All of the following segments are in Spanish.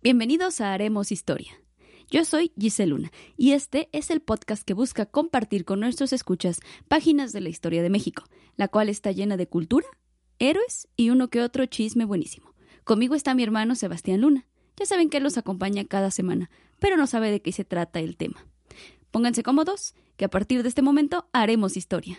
Bienvenidos a Haremos Historia. Yo soy Giselle Luna y este es el podcast que busca compartir con nuestros escuchas páginas de la historia de México, la cual está llena de cultura, héroes y uno que otro chisme buenísimo. Conmigo está mi hermano Sebastián Luna. Ya saben que él nos acompaña cada semana, pero no sabe de qué se trata el tema. Pónganse cómodos, que a partir de este momento haremos historia.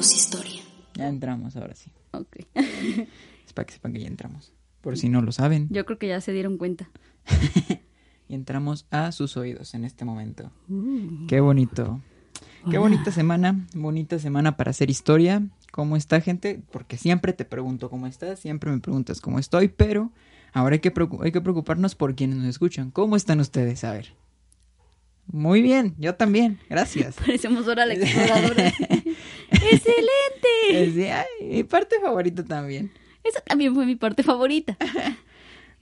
Historia. Ya entramos ahora sí. Ok. Es para que sepan que ya entramos. Por si no lo saben. Yo creo que ya se dieron cuenta. Y entramos a sus oídos en este momento. Qué bonito. Qué bonita semana. Bonita semana para hacer historia. ¿Cómo está, gente? Porque siempre te pregunto cómo estás. Siempre me preguntas cómo estoy. Pero ahora hay que, hay que preocuparnos por quienes nos escuchan. ¿Cómo están ustedes? A ver. Muy bien. Yo también. Gracias. Parecemos ahora la exploradora. ¡Excelente! Mi parte favorita también. Esa también fue mi parte favorita.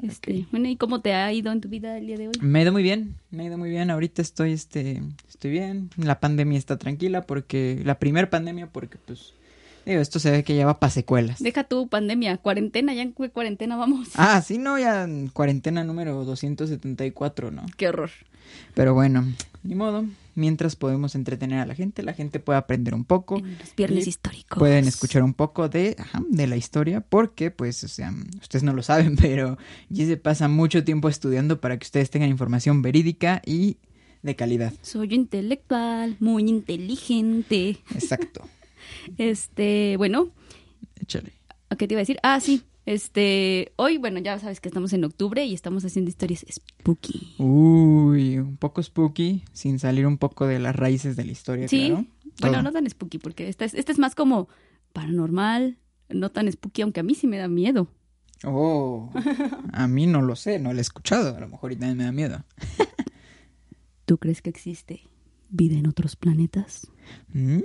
Este, bueno, ¿y cómo te ha ido en tu vida el día de hoy? Me ha ido muy bien, me ha ido muy bien. Ahorita estoy, este, estoy bien. La pandemia está tranquila porque, la primer pandemia porque, pues, digo, esto se ve que ya va para secuelas. Deja tu pandemia, cuarentena, ya en cuarentena vamos. Ah, sí, no, ya en cuarentena número 274, ¿no? Qué horror. Pero bueno, ni modo. Mientras podemos entretener a la gente, la gente puede aprender un poco. En los viernes históricos. Pueden escuchar un poco de, ajá, de la historia, porque, pues, o sea, ustedes no lo saben, pero allí se pasa mucho tiempo estudiando para que ustedes tengan información verídica y de calidad. Soy intelectual, muy inteligente. Exacto. Este, bueno, Échale. ¿a qué te iba a decir? Ah, sí. Este, hoy, bueno, ya sabes que estamos en octubre y estamos haciendo historias spooky. Uy, un poco spooky, sin salir un poco de las raíces de la historia, Sí. claro. Bueno, Todo. no tan spooky, porque esta es, esta es más como paranormal, no tan spooky, aunque a mí sí me da miedo. Oh, a mí no lo sé, no lo he escuchado, a lo mejor y también me da miedo. ¿Tú crees que existe vida en otros planetas? Mm,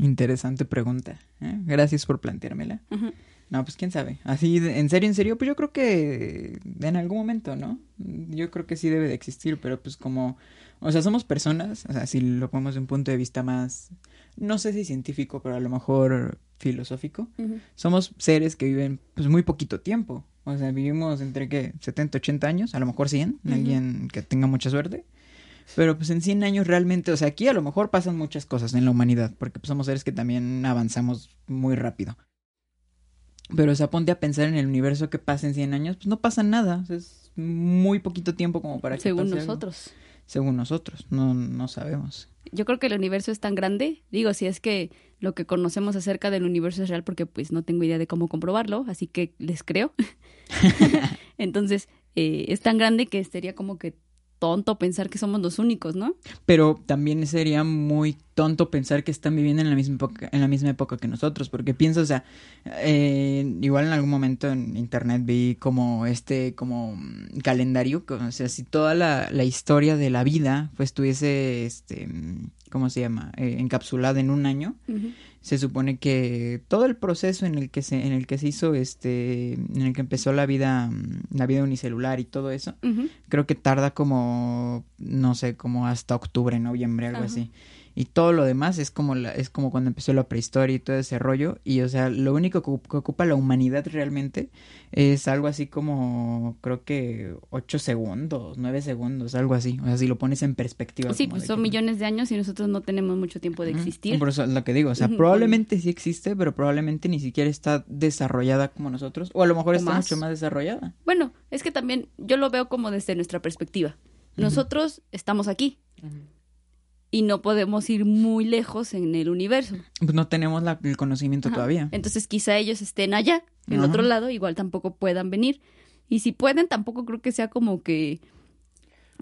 interesante pregunta. ¿eh? Gracias por planteármela. Ujú. No, pues quién sabe. Así, en serio, en serio, pues yo creo que en algún momento, ¿no? Yo creo que sí debe de existir, pero pues como, o sea, somos personas, o sea, si lo ponemos de un punto de vista más, no sé si científico, pero a lo mejor filosófico, somos seres que viven pues muy poquito tiempo. O sea, vivimos entre qué, 70, 80 años, a lo mejor 100, Ujú. alguien que tenga mucha suerte. Pero pues en 100 años realmente, o sea, aquí a lo mejor pasan muchas cosas en la humanidad, porque pues, somos seres que también avanzamos muy rápido. Pero, o sea, ponte a pensar en el universo que pasa en 100 años, pues no pasa nada. o sea, es muy poquito tiempo como para que Según pase algo. nosotros. Según nosotros, no, no sabemos. Yo creo que el universo es tan grande, digo, si es que lo que conocemos acerca del universo es real, porque pues no tengo idea de cómo comprobarlo, así que les creo. Entonces, eh, es tan grande que sería como que tonto pensar que somos los únicos, ¿no? Pero también sería muy tonto pensar que están viviendo en la misma época, en la misma época que nosotros, porque pienso, o sea, eh, igual en algún momento en internet vi como este, como calendario, que, o sea, si toda la, la historia de la vida pues estuviese, este, ¿cómo se llama? Eh, encapsulada en un año, se supone que todo el proceso en el que se, en el que se hizo, este, en el que empezó la vida, mm, la vida unicelular y todo eso, creo que tarda como no sé como hasta octubre noviembre algo así y todo lo demás es como la, es como cuando empezó la prehistoria y todo ese rollo y o sea lo único que, que ocupa la humanidad realmente es algo así como creo que ocho segundos nueve segundos algo así o sea si lo pones en perspectiva Sí, pues son que- millones de años y nosotros no tenemos mucho tiempo de existir. Por eso es lo que digo, o sea, probablemente sí existe, pero probablemente ni siquiera está desarrollada como nosotros, o a lo mejor O está más. mucho más desarrollada. Bueno, es que también yo lo veo como desde nuestra perspectiva. Nosotros estamos aquí y no podemos ir muy lejos en el universo. Pues no tenemos la- el conocimiento Ajá. todavía. Entonces quizá ellos estén allá, en Ajá. otro lado, igual tampoco puedan venir. Y si pueden, tampoco creo que sea como que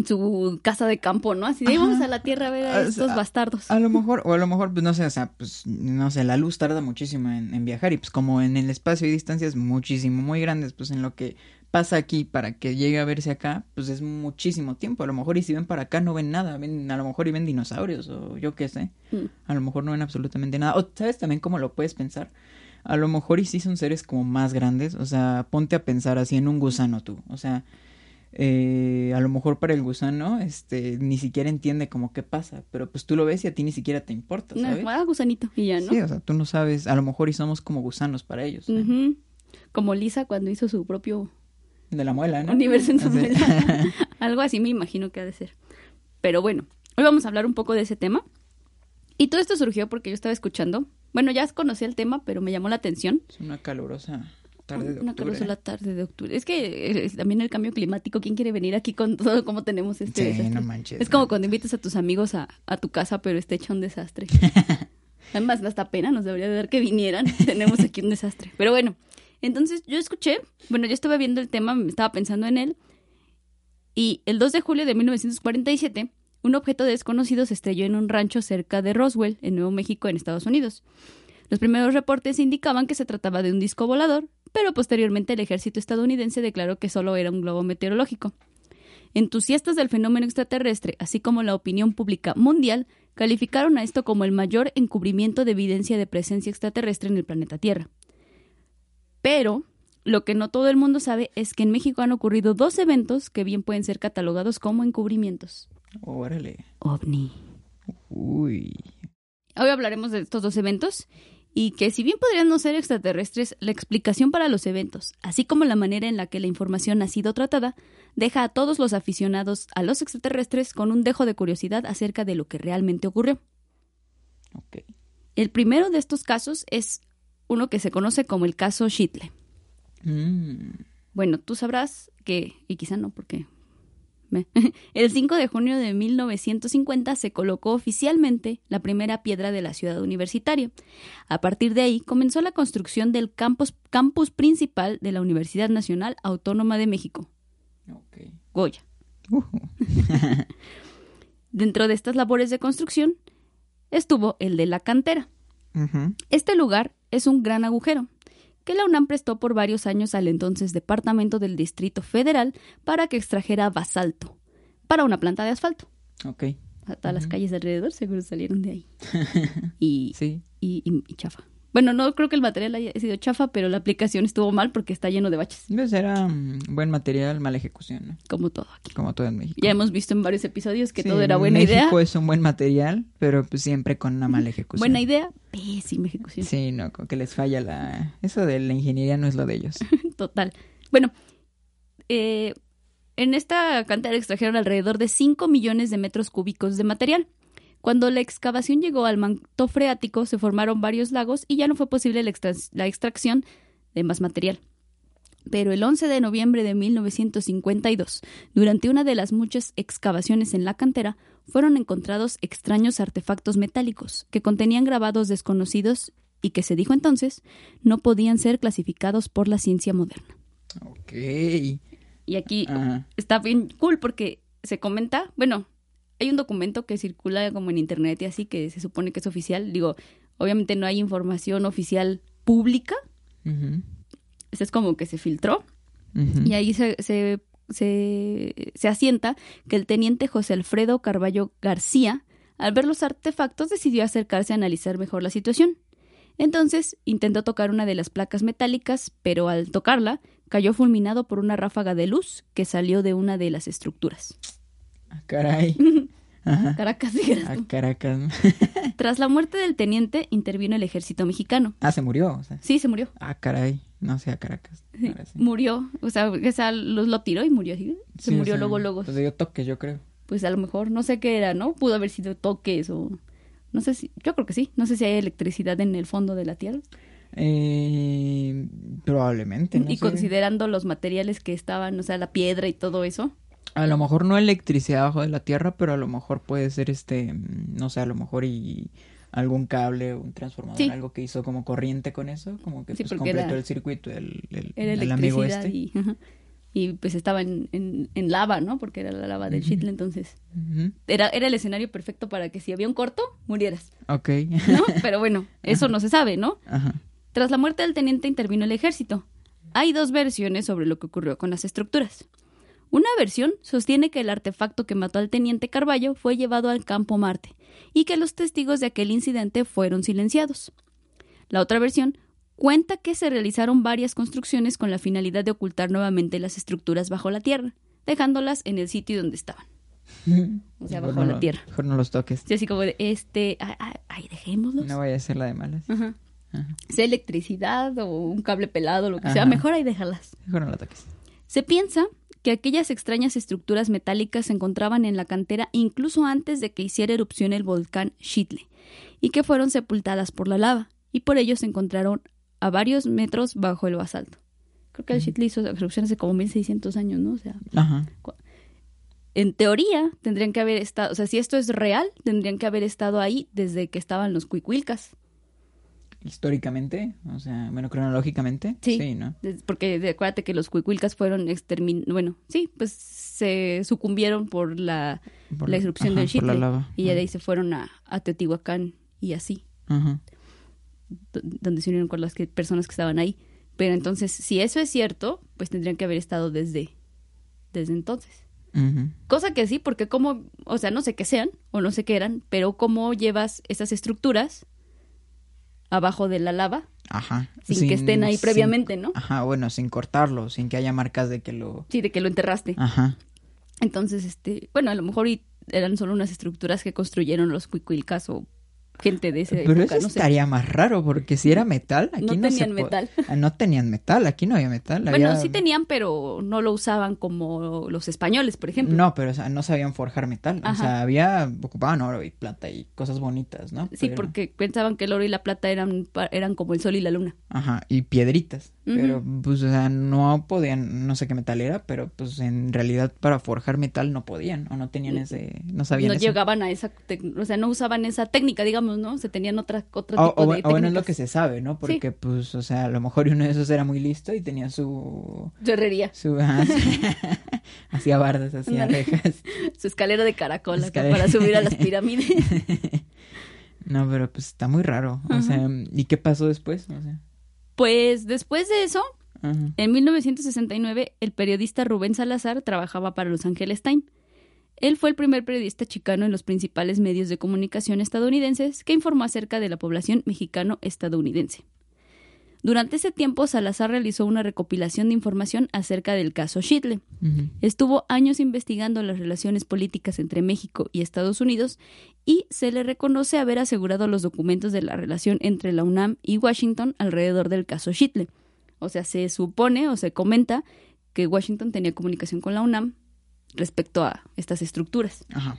su casa de campo, ¿no? Así de "Ay, vamos a la Tierra a ver a Ah, estos a- bastardos. A lo mejor, o a lo mejor, pues no sé, o sea, pues no sé, la luz tarda muchísimo en, en viajar y pues como en el espacio hay distancias muchísimo, muy grandes, pues en lo que pasa aquí para que llegue a verse acá, pues es muchísimo tiempo. A lo mejor y si ven para acá no ven nada, ven, a lo mejor y ven dinosaurios o yo qué sé. Mm. A lo mejor no ven absolutamente nada. O sabes también cómo lo puedes pensar. A lo mejor y sí son seres como más grandes, o sea, ponte a pensar así en un gusano tú, o sea, eh, a lo mejor para el gusano, este, ni siquiera entiende como qué pasa, pero pues tú lo ves y a ti ni siquiera te importa, No, ¿sabes? ah, gusanito, y ya, ¿no? Sí, o sea, tú no sabes, a lo mejor y somos como gusanos para ellos. Ujú. Como Lisa cuando hizo su propio de la muela, ¿no? universo en su Así. muela. Algo así me imagino que ha de ser. Pero bueno, hoy vamos a hablar un poco de ese tema. Y todo esto surgió porque yo estaba escuchando. Bueno, ya conocí el tema, pero me llamó la atención. Es una calurosa tarde de Una octubre. calurosa tarde de octubre. Es que eh, también el cambio climático, ¿quién quiere venir aquí con todo cómo tenemos este Sí, desastre? no manches. Es como no. cuando invitas a tus amigos a, a tu casa, pero está hecho un desastre. Además, hasta pena nos debería de dar que vinieran. Tenemos aquí un desastre. Pero bueno, entonces yo escuché, bueno, yo estaba viendo el tema, me estaba pensando en él. Y el 2 de julio de 1947, un objeto desconocido se estrelló en un rancho cerca de Roswell, en Nuevo México, en Estados Unidos. Los primeros reportes indicaban que se trataba de un disco volador, pero posteriormente el ejército estadounidense declaró que solo era un globo meteorológico. Entusiastas del fenómeno extraterrestre, así como la opinión pública mundial, calificaron a esto como el mayor encubrimiento de evidencia de presencia extraterrestre en el planeta Tierra. Pero lo que no todo el mundo sabe es que en México han ocurrido dos eventos que bien pueden ser catalogados como encubrimientos. Órale. OVNI. Uy. Hoy hablaremos de estos dos eventos y que si bien podrían no ser extraterrestres, la explicación para los eventos, así como la manera en la que la información ha sido tratada, deja a todos los aficionados a los extraterrestres con un dejo de curiosidad acerca de lo que realmente ocurrió. Ok. El primero de estos casos es uno que se conoce como el caso Shitle. Mm. Bueno, tú sabrás que, y quizá no, porque... me- El 5 de junio de 1950 se colocó oficialmente la primera piedra de la ciudad universitaria. A partir de ahí comenzó la construcción del campus, campus principal de la Universidad Nacional Autónoma de México, Ok. Goya. Dentro de estas labores de construcción estuvo el de la cantera. Este lugar es un gran agujero que la UNAM prestó por varios años al entonces Departamento del Distrito Federal para que extrajera basalto para una planta de asfalto. Ok. A todas las calles de alrededor seguro salieron de ahí. Y, Sí. y, y- y chafa. Bueno, no creo que el material haya sido chafa, pero la aplicación estuvo mal porque está lleno de baches, Pues era mm, buen material, mala ejecución, ¿no? como todo aquí. Como todo en México. Ya hemos visto en varios episodios que Sí, todo era buena idea. México es un buen material, pero pues siempre con una mala ejecución. Buena idea, pésima ejecución. Sí, no, que les falla la... Eso de la ingeniería no es lo de ellos. Total. Bueno, eh, en esta cantera extrajeron alrededor de 5 millones de metros cúbicos de material. Cuando la excavación llegó al manto freático, se formaron varios lagos y ya no fue posible la, extra- la extracción de más material. Pero el 11 de noviembre de 1952, durante una de las muchas excavaciones en la cantera, fueron encontrados extraños artefactos metálicos que contenían grabados desconocidos y que se dijo entonces no podían ser clasificados por la ciencia moderna. Ok. Y aquí Ajá. está bien cool porque se comenta, bueno, hay un documento que circula como en internet y así que se supone que es oficial. Digo, obviamente no hay información oficial pública, eso es como que se filtró y ahí se, se, se, se asienta que el teniente José Alfredo Carballo García, al ver los artefactos, decidió acercarse a analizar mejor la situación. Entonces intentó tocar una de las placas metálicas, pero al tocarla cayó fulminado por una ráfaga de luz que salió de una de las estructuras. Ah, caray. Ajá. Caracas, dijeras A tú. Caracas. Tras la muerte del teniente, intervino el ejército mexicano. Ah, se murió. O sea. Sí, se murió. Ah, caray. No sé, a Caracas. Sí, Ahora sí. Murió. O sea, o sea, lo, lo tiró y murió así. Se Sí, o murió sea, luego, luego. Pues dio toques, yo creo. Pues a lo mejor, no sé qué era, ¿no? Pudo haber sido toques o... No sé si... Yo creo que sí. No sé si hay electricidad en el fondo de la Tierra. Eh, probablemente, no y sé. considerando los materiales que estaban, o sea, la piedra y todo eso. A lo mejor no electricidad abajo de la tierra, pero a lo mejor puede ser este, no sé, a lo mejor y algún cable o un transformador, Sí. algo que hizo como corriente con eso, como que Sí, pues completó era- el circuito el, el, Era el amigo este. y... pues estaba en, en, en lava, ¿no? Porque era la lava del Chitle, entonces era, era el escenario perfecto para que si había un corto, murieras, Ok. ¿no? Pero bueno, eso no se sabe, ¿no? Ajá. Tras la muerte del teniente intervino el ejército. Hay dos versiones sobre lo que ocurrió con las estructuras. Una versión sostiene que el artefacto que mató al teniente Carballo fue llevado al campo Marte y que los testigos de aquel incidente fueron silenciados. La otra versión cuenta que se realizaron varias construcciones con la finalidad de ocultar nuevamente las estructuras bajo la tierra, dejándolas en el sitio donde estaban. O sea, Mejor bajo no la tierra. Mejor no los toques. Sí, así como de, este, ay, dejémoslos. No vaya a ser la de malas. Ajá. Ajá. Sea electricidad o un cable pelado, lo que sea, mejor ahí déjalas. Mejor no la toques. Se piensa que aquellas extrañas estructuras metálicas se encontraban en la cantera incluso antes de que hiciera erupción el volcán Chitle y que fueron sepultadas por la lava y por ello se encontraron a varios metros bajo el basalto. Creo que el Chitle hizo erupción hace como 1600 años, ¿no? O sea, Ajá. en teoría tendrían que haber estado, o sea, si esto es real, tendrían que haber estado ahí desde que estaban los cuicuilcas. Históricamente, o sea, bueno, cronológicamente. Sí. ¿no? Porque acuérdate que los cuicuilcas fueron extermin... Bueno, sí, pues se sucumbieron por la, Por la erupción del la Chitle. lava. Y ya de ahí se fueron a, a Teotihuacán y así, Ajá. do- donde se unieron con las que- personas que estaban ahí. Pero entonces, si eso es cierto, pues tendrían que haber estado desde, desde entonces. Ujú. Cosa que sí, porque como, o sea, no sé qué sean o no sé qué eran, pero cómo llevas esas estructuras abajo de la lava Ajá. sin, que estén ahí sin- previamente, ¿no? Ajá, bueno, sin cortarlo, sin que haya marcas de que lo... Sí, de que lo enterraste. Ajá. Entonces, este, bueno, a lo mejor eran solo unas estructuras que construyeron los cuicuilcas o gente de esa Pero época, eso no sé. estaría más raro, porque si era metal, aquí No tenían metal. Ah, No tenían metal, aquí no había metal. Bueno, había- sí tenían, pero no lo usaban como los españoles, por ejemplo. No, pero o sea, no sabían forjar metal. O sea, había, ocupaban oro y plata y cosas bonitas, ¿no? Sí, Pero- porque pensaban que el oro y la plata eran, eran como el sol y la luna. Ajá, y piedritas. Pero, pues, o sea, no podían, no sé qué metal era, pero, pues, en realidad para forjar metal no podían, o no tenían ese, no sabían no eso. llegaban a esa, o sea, no usaban esa técnica, digamos, ¿no? Se tenían otra, otro O, tipo o de bueno, es lo que se sabe, ¿no? Porque, pues, o sea, a lo mejor uno de esos era muy listo y tenía su... Su herrería, su su- hacía bardas, hacía rejas. su escalera de caracol Escalera. para subir a las pirámides. No, pero, pues, está muy raro. O sea, ¿y qué pasó después? O sea, pues después de eso. En 1969, el periodista Rubén Salazar trabajaba para Los Angeles Times. Él fue el primer periodista chicano en los principales medios de comunicación estadounidenses que informó acerca de la población mexicano-estadounidense. Durante ese tiempo, Salazar realizó una recopilación de información acerca del caso Chitle. Ujú. Estuvo años investigando las relaciones políticas entre México y Estados Unidos y se le reconoce haber asegurado los documentos de la relación entre la UNAM y Washington alrededor del caso Chitle. O sea, se supone o se comenta que Washington tenía comunicación con la UNAM respecto a estas estructuras, Ajá.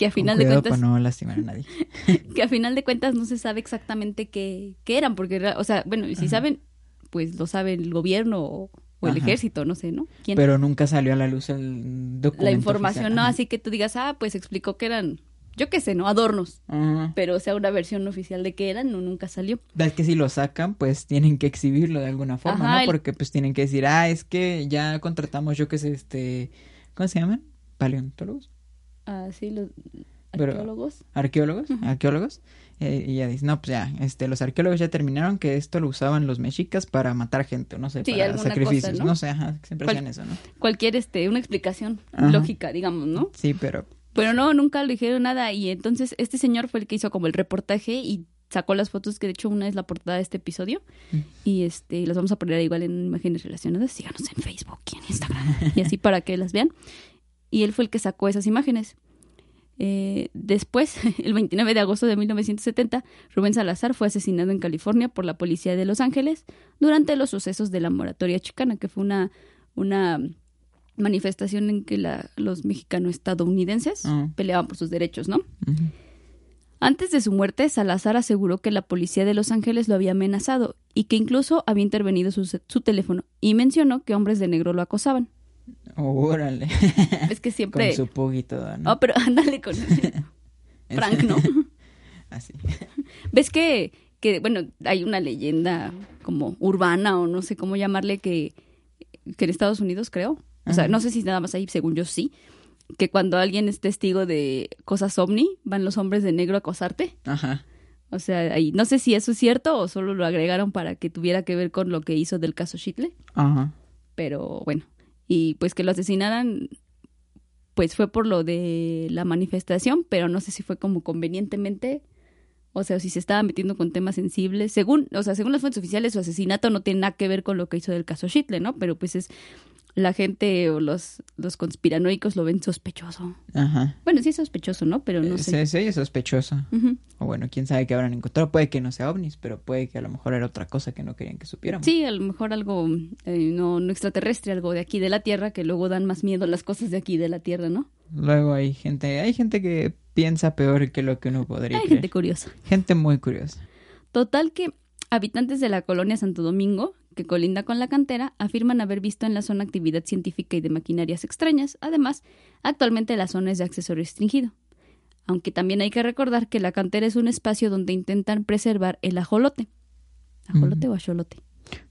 Que a Con final de cuentas para no lastimar a nadie. que a final de cuentas no se sabe exactamente qué, qué eran, porque, o sea, bueno, si Ajá. saben, pues lo sabe el gobierno o, o el ejército, no sé, ¿no? ¿Quién? Pero nunca salió a la luz el documento. la información, oficial. no, Ajá. así que tú digas, ah, pues explicó que eran, yo qué sé, ¿no? Adornos, Ajá. pero o sea, una versión oficial de qué eran, no, nunca salió. Es que si lo sacan, pues tienen que exhibirlo de alguna forma, Ajá, ¿no? el- Porque pues tienen que decir, ah, es que ya contratamos, yo qué sé, este, ¿cómo se llaman? Paleontólogos, Ah, sí, los Pero- arqueólogos. arqueólogos, arqueólogos. Eh, y ya dice, no, pues ya, este, los arqueólogos ya terminaron que esto lo usaban los mexicas para matar gente, o no sé, Sí, para sacrificios, cosa, ¿no? ¿no? sé, ajá, siempre Cual- hacían eso, ¿no? Cualquier, este, una explicación Ajá. lógica, digamos, ¿no? Sí, pero, Pero no, nunca le dijeron nada y entonces este señor fue el que hizo como el reportaje y sacó las fotos que de hecho una es la portada de este episodio Mm. y este las vamos a poner igual en imágenes relacionadas síganos en Facebook y en Instagram y así para que las vean y él fue el que sacó esas imágenes Eh, después, el 29 de agosto de 1970, Rubén Salazar fue asesinado en California por la policía de Los Ángeles durante los sucesos de la moratoria chicana, que fue una, una manifestación en que la- los mexicanos estadounidenses Ah. peleaban por sus derechos, ¿no? Antes de su muerte, Salazar aseguró que la policía de Los Ángeles lo había amenazado y que incluso había intervenido su, su teléfono y mencionó que hombres de negro lo acosaban. Órale, Es que con siempre... su pug y todo, ¿no? Oh, pero ándale con. Frank, ¿no? Así. ¿Ves que, que, bueno, hay una leyenda como urbana o no sé cómo llamarle que, que en Estados Unidos, creo. O sea, Ajá. no sé si nada más ahí, según yo sí, que cuando alguien es testigo de cosas ovni, van los hombres de negro a acosarte. Ajá. O sea, ahí, no sé si eso es cierto o solo lo agregaron para que tuviera que ver con lo que hizo del caso Shitle, Ajá. pero bueno. Y pues que lo asesinaran, pues fue por lo de la manifestación, pero no sé si fue como convenientemente, o sea, si se estaba metiendo con temas sensibles. Según, o sea, según las fuentes oficiales, su asesinato no tiene nada que ver con lo que hizo del caso Shitle, ¿no? Pero pues es la gente o los, los conspiranoicos lo ven sospechoso. Ajá. Bueno, sí es sospechoso, ¿no? Pero no Eh, sé. Se oye sospechoso. O bueno, quién sabe qué habrán encontrado. Puede que no sea ovnis, pero puede que a lo mejor era otra cosa que no querían que supiéramos. Sí, a lo mejor algo eh, no, no extraterrestre, algo de aquí de la Tierra, que luego dan más miedo las cosas de aquí de la Tierra, ¿no? Luego hay gente, hay gente que piensa peor que lo que uno podría Hay creer. gente curiosa. Gente muy curiosa. Total que habitantes de la colonia Santo Domingo, que colinda con la cantera, afirman haber visto en la zona actividad científica y de maquinarias extrañas. Además, actualmente la zona es de acceso restringido. Aunque también hay que recordar que la cantera es un espacio donde intentan preservar el ajolote. ¿Ajolote o acholote?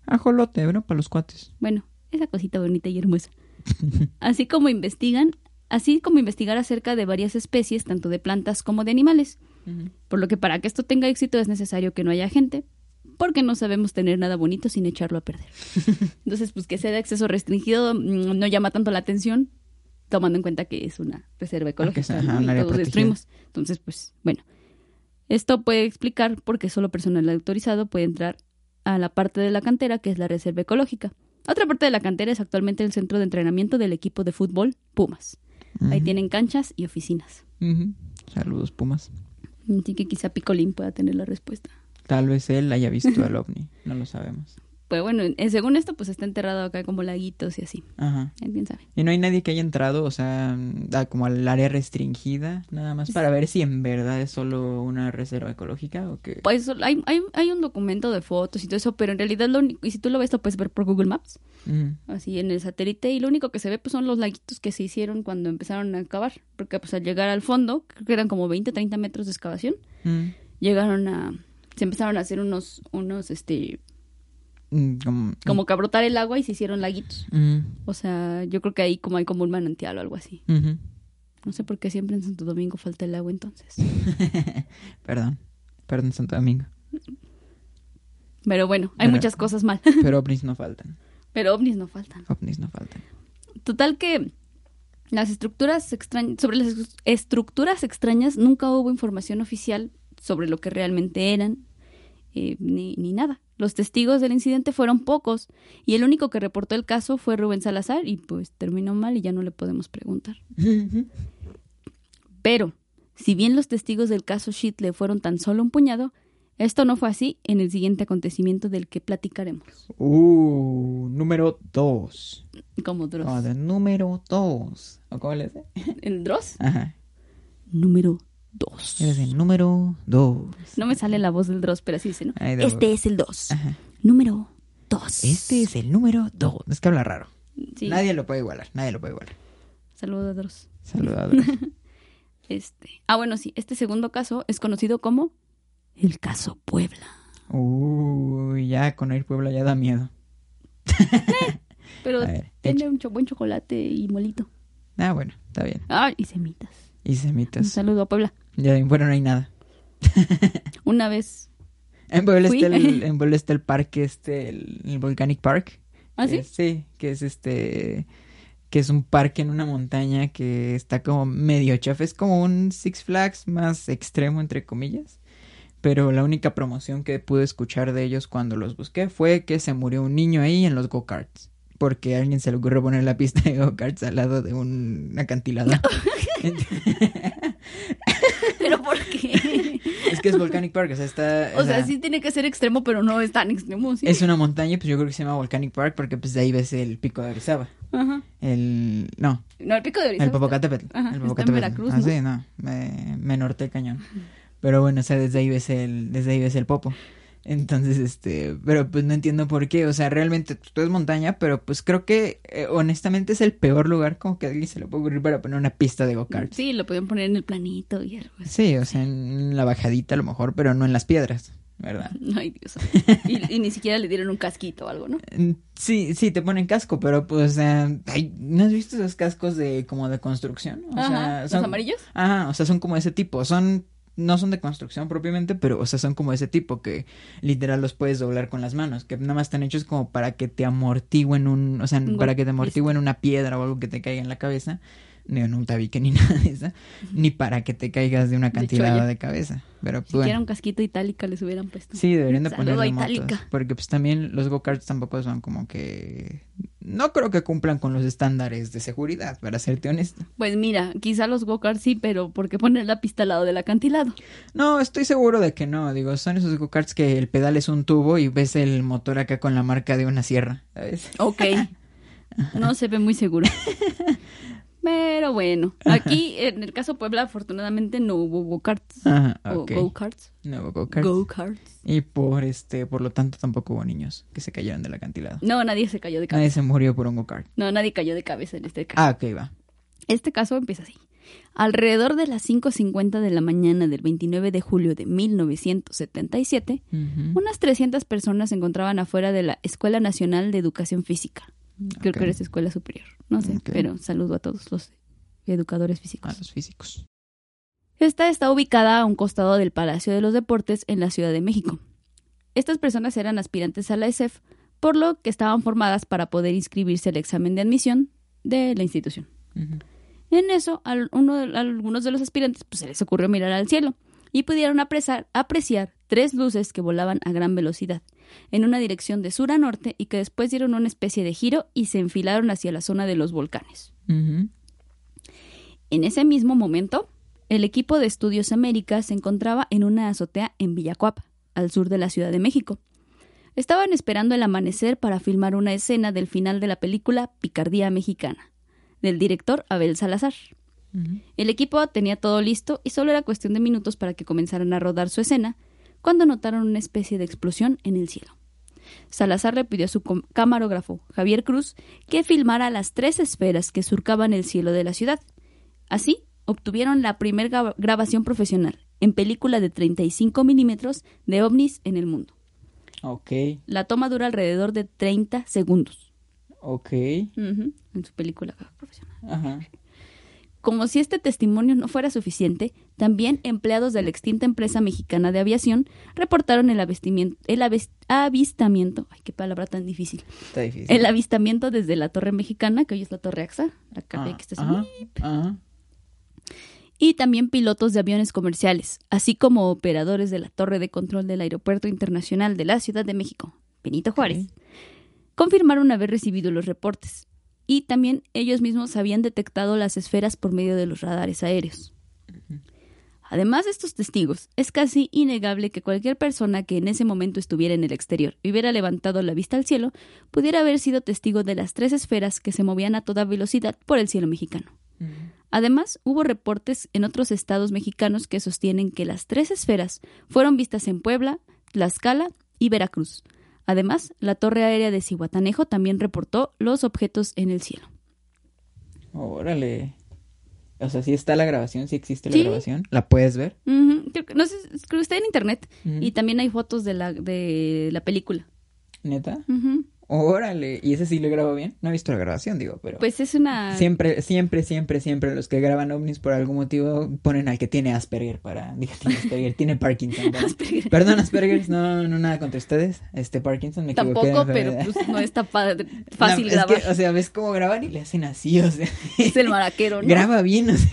Ajolote, bueno, para los cuates. Bueno, esa cosita bonita y hermosa. Así como investigan, así como investigar acerca de varias especies, tanto de plantas como de animales. Por lo que para que esto tenga éxito es necesario que no haya gente, porque no sabemos tener nada bonito sin echarlo a perder. Entonces, pues que sea de acceso restringido mm, no llama tanto la atención, tomando en cuenta que es una reserva ecológica ajá, ¿no? un y todos protegida. destruimos. Entonces, pues bueno, esto puede explicar por qué solo personal autorizado puede entrar a la parte de la cantera que es la reserva ecológica. Otra parte de la cantera es actualmente el centro de entrenamiento del equipo de fútbol Pumas. Ahí tienen canchas y oficinas. Saludos, Pumas. Así que quizá Picolín pueda tener la respuesta. Tal vez él haya visto al ovni. No lo sabemos. Pues bueno, según esto, pues está enterrado acá como laguitos y así. Ajá. ¿Quién sabe? Y no hay nadie que haya entrado, o sea, a- como al área restringida, nada más para ver si en verdad es solo una reserva ecológica o qué. Pues hay, hay, hay un documento de fotos y todo eso, pero en realidad lo único, y si tú lo ves, lo puedes ver por Google Maps, así en el satélite, y lo único que se ve pues son los laguitos que se hicieron cuando empezaron a excavar, porque pues al llegar al fondo, creo que eran como 20, 30 metros de excavación, llegaron a, se empezaron a hacer unos, unos, este, Mm, Como, como que a brotar el agua y se hicieron laguitos. Ujú. O sea, yo creo que ahí como hay como un manantial o algo así. No sé por qué siempre en Santo Domingo falta el agua entonces. Perdón. Perdón, Santo Domingo. Pero bueno, hay Pero- muchas cosas mal. Pero ovnis no faltan. Pero ovnis no faltan. ovnis no faltan. Total que las estructuras extrañas, sobre las est- estructuras extrañas nunca hubo información oficial sobre lo que realmente eran, eh, ni, ni nada. Los testigos del incidente fueron pocos y el único que reportó el caso fue Rubén Salazar y pues terminó mal y ya no le podemos preguntar. Pero, si bien los testigos del caso Shitle fueron tan solo un puñado, esto no fue así en el siguiente acontecimiento del que platicaremos. Uh, número dos. Como Dross. Número dos. ¿O cómo le dice? ¿El Dross? Ajá. Número 2. Eres el número dos. No me sale la voz del Dross, pero así dice, ¿no? Ay, Este es el 2. Ajá. Número 2. Este es el número dos. Es que habla raro. Sí. Nadie lo puede igualar. Nadie lo puede igualar. Saludos a Dross. Saludados. Este. Ah, bueno, sí. Este segundo caso es conocido como el caso Puebla. Uy, ya con ir Puebla ya da miedo. Pero A ver, tiene un buen chocolate y molito. Ah, bueno, está bien. Ah, y semitas. Y Un semitas. saludo a Puebla. Ya en Puebla no hay nada. Una vez. En Puebla, Fui. está el, en Puebla está el parque, este, el, el Volcanic Park. ¿Ah, sí? es- sí, que es este, que es un parque en una montaña que está como medio chafa. Es como un Six Flags más extremo, entre comillas. Pero la única promoción que pude escuchar de ellos cuando los busqué fue que se murió un niño ahí en los go-karts. Porque a alguien se le ocurrió poner la pista de go-karts al lado de un acantilado. ¿Pero por qué? es que es Volcanic Park, o sea, está... o sea, sí tiene que ser extremo, pero no es tan extremo, ¿sí? Es una montaña, pues yo creo que se llama Volcanic Park porque pues de ahí ves el pico de Orizaba. Ajá. El... No, No, el pico de Orizaba. el Popocatépetl. Ajá, el está en Popocatépetl. Veracruz, Ah, ¿no? sí, no, me, me norte cañón. Pero bueno, o sea, desde ahí ves el, desde ahí ves el Popo. Entonces, este, pero pues no entiendo por qué, o sea, realmente todo es montaña, pero pues creo que eh, honestamente es el peor lugar como que a alguien se le puede ocurrir para poner una pista de go-karts. Sí, lo podían poner en el planito y algo así. Sí, o sea, en la bajadita a lo mejor, pero no en las piedras. ¿verdad? Ay, Dios. Y, y ni siquiera le dieron un casquito o algo, ¿no? Mm, Sí, sí, te ponen casco, pero pues, sea, ay, ¿no has visto esos cascos de como de construcción? O Ajá, sea, ¿los son- amarillos? Ajá, o sea, son como ese tipo, son, no son de construcción propiamente, pero, o sea, son como ese tipo que literal los puedes doblar con las manos, que nada más están hechos como para que te amortigüen un, o sea, para que te amortigüen una piedra o algo que te caiga en la cabeza, ni en un tabique ni nada de eso, ni para que te caigas de un acantilado cholla. de cabeza, pero Si quiera bueno. un casquito itálica les hubieran puesto. Sí, deberían de Saludo ponerle motos, Itálica. porque pues también los go-karts tampoco son como que no creo que cumplan con los estándares de seguridad, para serte honesto. Pues mira, quizá los go-karts sí, pero ¿por qué poner la pista al lado del acantilado? No, estoy seguro de que no, digo, son esos go-karts que el pedal es un tubo y ves el motor acá con la marca de una sierra, ¿sabes? Ok. No se ve muy seguro. Pero bueno, aquí en el caso Puebla afortunadamente no hubo go-karts. Ajá, O ok. go-karts. Nuevo go-kart. Go-karts. Y por este, por lo tanto tampoco hubo niños que se cayeron del acantilado. No, nadie se cayó de Nadie cabeza. se murió por un go-kart. No, nadie cayó de cabeza en este caso. Ah, ok, va. Este caso empieza así. Alrededor de las 5.50 de la mañana del 29 de julio de 1977, Ujú. unas 300 personas se encontraban afuera de la Escuela Nacional de Educación Física. Creo que eres escuela superior. No sé, pero saludo a todos los educadores A físicos. los físicos. Esta está ubicada a un costado del Palacio de los Deportes en la Ciudad de México. Estas personas eran aspirantes a la ESEF, por lo que estaban formadas para poder inscribirse al examen de admisión de la institución. En eso, a uno de- a algunos de los aspirantes pues, se les ocurrió mirar al cielo y pudieron apresar- apreciar tres luces que volaban a gran velocidad en una dirección de sur a norte y que después dieron una especie de giro y se enfilaron hacia la zona de los volcanes. En ese mismo momento, el equipo de Estudios América se encontraba en una azotea en Villacuapa, al sur de la Ciudad de México. Estaban esperando el amanecer para filmar una escena del final de la película Picardía Mexicana, del director Abel Salazar. El equipo tenía todo listo y solo era cuestión de minutos para que comenzaran a rodar su escena, cuando notaron una especie de explosión en el cielo. Salazar le pidió a su camarógrafo, Javier Cruz, que filmara las tres esferas que surcaban el cielo de la ciudad. Así, obtuvieron la primera grabación profesional en película de 35 milímetros de ovnis en el mundo. Ok, La toma dura alrededor de 30 segundos. ok. En su película profesional. Ajá. Como si este testimonio no fuera suficiente, también empleados de la extinta empresa mexicana de aviación reportaron el, avistamiento, el avis- avistamiento, ay, qué palabra tan difícil, Está difícil. el avistamiento desde la torre mexicana, que hoy es la torre AXA, la capilla Ah, que está ajá. y también pilotos de aviones comerciales, así como operadores de la torre de control del Aeropuerto Internacional de la Ciudad de México, Benito Juárez, confirmaron haber recibido los reportes, y también ellos mismos habían detectado las esferas por medio de los radares aéreos. Además de estos testigos, es casi innegable que cualquier persona que en ese momento estuviera en el exterior y hubiera levantado la vista al cielo pudiera haber sido testigo de las tres esferas que se movían a toda velocidad por el cielo mexicano. Además, hubo reportes en otros estados mexicanos que sostienen que las tres esferas fueron vistas en Puebla, Tlaxcala y Veracruz. Además, la torre aérea de Cihuatanejo también reportó los objetos en el cielo. Órale. O sea, sí está la grabación, sí existe la Sí. grabación. ¿La puedes ver? Creo que- no sé, creo que está en internet y también hay fotos de la, de la película. ¿Neta? Ujú. Órale. ¿Y ese sí lo grabó bien? No he visto la grabación, digo, pero... Pues es una... Siempre, siempre, siempre, siempre los que graban ovnis por algún motivo ponen al que tiene Asperger para... Digo, tiene Asperger, tiene Parkinson. Asperger. Perdón, Asperger, no, no nada contra ustedes. Este Parkinson me equivoqué. Tampoco, pero pues no está padre- fácil No, es grabar. que, o sea, ves cómo graban y le hacen así, o sea... Es el maraquero, ¿no? Graba bien, o sea...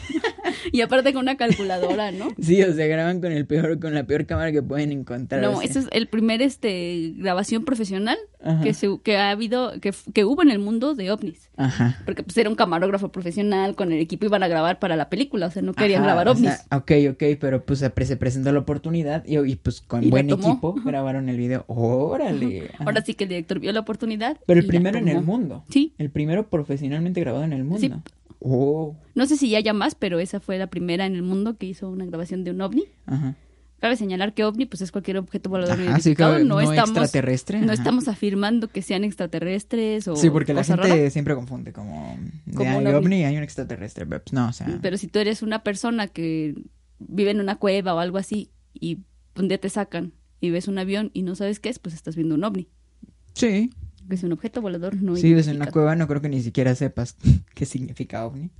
Y aparte con una calculadora, ¿no? Sí, o sea, graban con el peor, con la peor cámara que pueden encontrar. No, o sea. eso es el primer este grabación profesional Ajá. que se, que ha habido que, que hubo en el mundo de ovnis, Ajá. porque pues era un camarógrafo profesional con el equipo iban a grabar para la película, o sea, no querían Ajá, grabar o ovnis. sea, ok, ok, pero pues se pre- se presentó la oportunidad y, y, pues con Y buen equipo grabaron el video. Órale. Ahora sí que el director vio la oportunidad. Pero el primero en el mundo. Sí. El primero profesionalmente grabado en el mundo. Sí. Oh. No sé si ya haya más, pero esa fue la primera en el mundo que hizo una grabación de un ovni. Ajá. Cabe señalar que ovni pues es cualquier objeto volador Ajá, identificado, no, no estamos extraterrestre, no ajá. estamos afirmando que sean extraterrestres o Sí, porque la gente rara. siempre confunde como de Como hay un ovni hay un extraterrestre. pero, pues, no, o sea. Pero si tú eres una persona que vive en una cueva o algo así y un día te sacan y ves un avión y no sabes qué es, pues estás viendo un ovni. Sí. Que es un objeto volador no Si vives en una identificado. cueva, no creo que ni siquiera sepas qué significa ovni.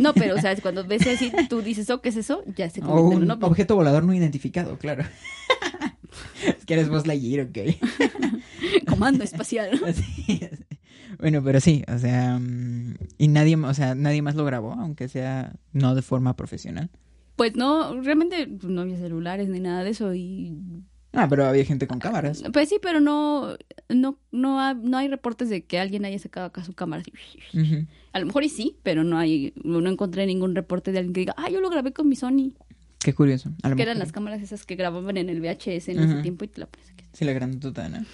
No, pero, o sea, cuando ves así, tú dices, oh, ¿qué es eso? Ya se O convierte en un un ovni. objeto volador no identificado, claro. es que eres vos Lightyear, ok. Comando espacial. Así es. Bueno, pero sí, o sea, mm, y nadie, o sea, nadie más lo grabó, aunque sea no de forma profesional. Pues no, realmente pues, no había celulares ni nada de eso y... Ah, pero había gente con cámaras. Pues sí, pero no, no, no, ha- no hay reportes de que alguien haya sacado acá su cámara. A lo mejor y sí, pero no hay, no encontré ningún reporte de alguien que diga, ah, yo lo grabé con mi Sony. Qué curioso. A lo Que eran las cámaras esas que grababan en el VHS en ese tiempo y te la pones aquí. Sí, la grandota, ¿no?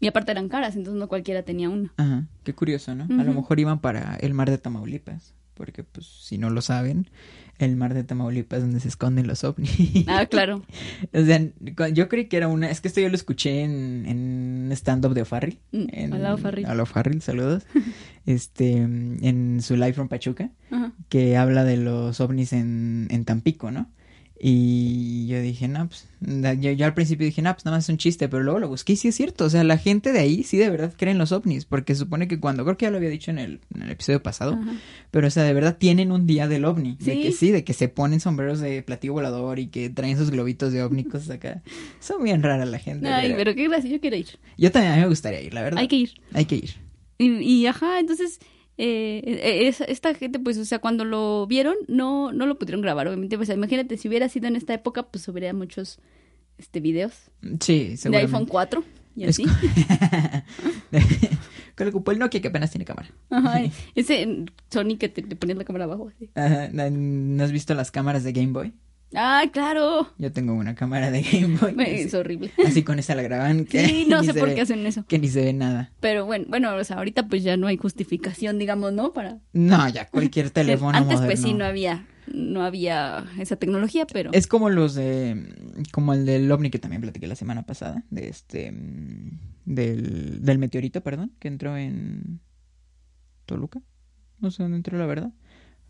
Y aparte eran caras, entonces no cualquiera tenía una. Ajá, qué curioso, ¿no? A lo mejor iban para el mar de Tamaulipas, porque pues si no lo saben, el mar de Tamaulipas donde se esconden los ovnis. Ah, claro. o sea, yo creí que era una, es que esto yo lo escuché en, en un stand-up de O'Farrill. Mm, hola, O'Farrill. Hola, O'Farrill, saludos. este, en su live from Pachuca, Ajá. que habla de los ovnis en, en Tampico, ¿no? Y yo dije, no, pues, yo, yo al principio dije, no, pues nada más es un chiste, pero luego lo busqué y sí es cierto, o sea, la gente de ahí sí de verdad cree en los ovnis, porque supone que cuando, creo que ya lo había dicho en el, en el episodio pasado, Ajá. pero o sea, de verdad tienen un día del ovni, de que sí, de que se ponen sombreros de platillo volador y que traen sus globitos de ovni, cosas acá. Son bien raras la gente. Ay, pero- pero qué gracia, yo quiero ir. Yo también a mí me gustaría ir, la verdad. Hay que ir. Hay que ir. Y, y, ajá, entonces, eh, es- esta gente, pues, o sea, cuando lo vieron, no, no lo pudieron grabar, obviamente. Pues, imagínate, si hubiera sido en esta época, pues hubiera muchos este videos Sí, de seguramente. iPhone 4 y así. co- Con el Nokia que apenas tiene cámara. Ajá, ese Sony que te, te ponías la cámara abajo. Así. Ajá, ¿No has visto las cámaras de Game Boy? Ah, claro. Yo tengo una cámara de Game Boy. Es así, horrible. así con esa la graban. Que Sí, no sé por ve- qué hacen eso. Que ni se ve nada. Pero bueno, bueno, o sea, ahorita pues ya no hay justificación, digamos, ¿no? Para No, ya cualquier teléfono Antes moderno. pues sí no había no había esa tecnología, pero Es como los de. Como el del ovni que también platiqué la semana pasada. De este. mm, Del, del meteorito, perdón. Que entró en. Toluca. No sé dónde entró, la verdad.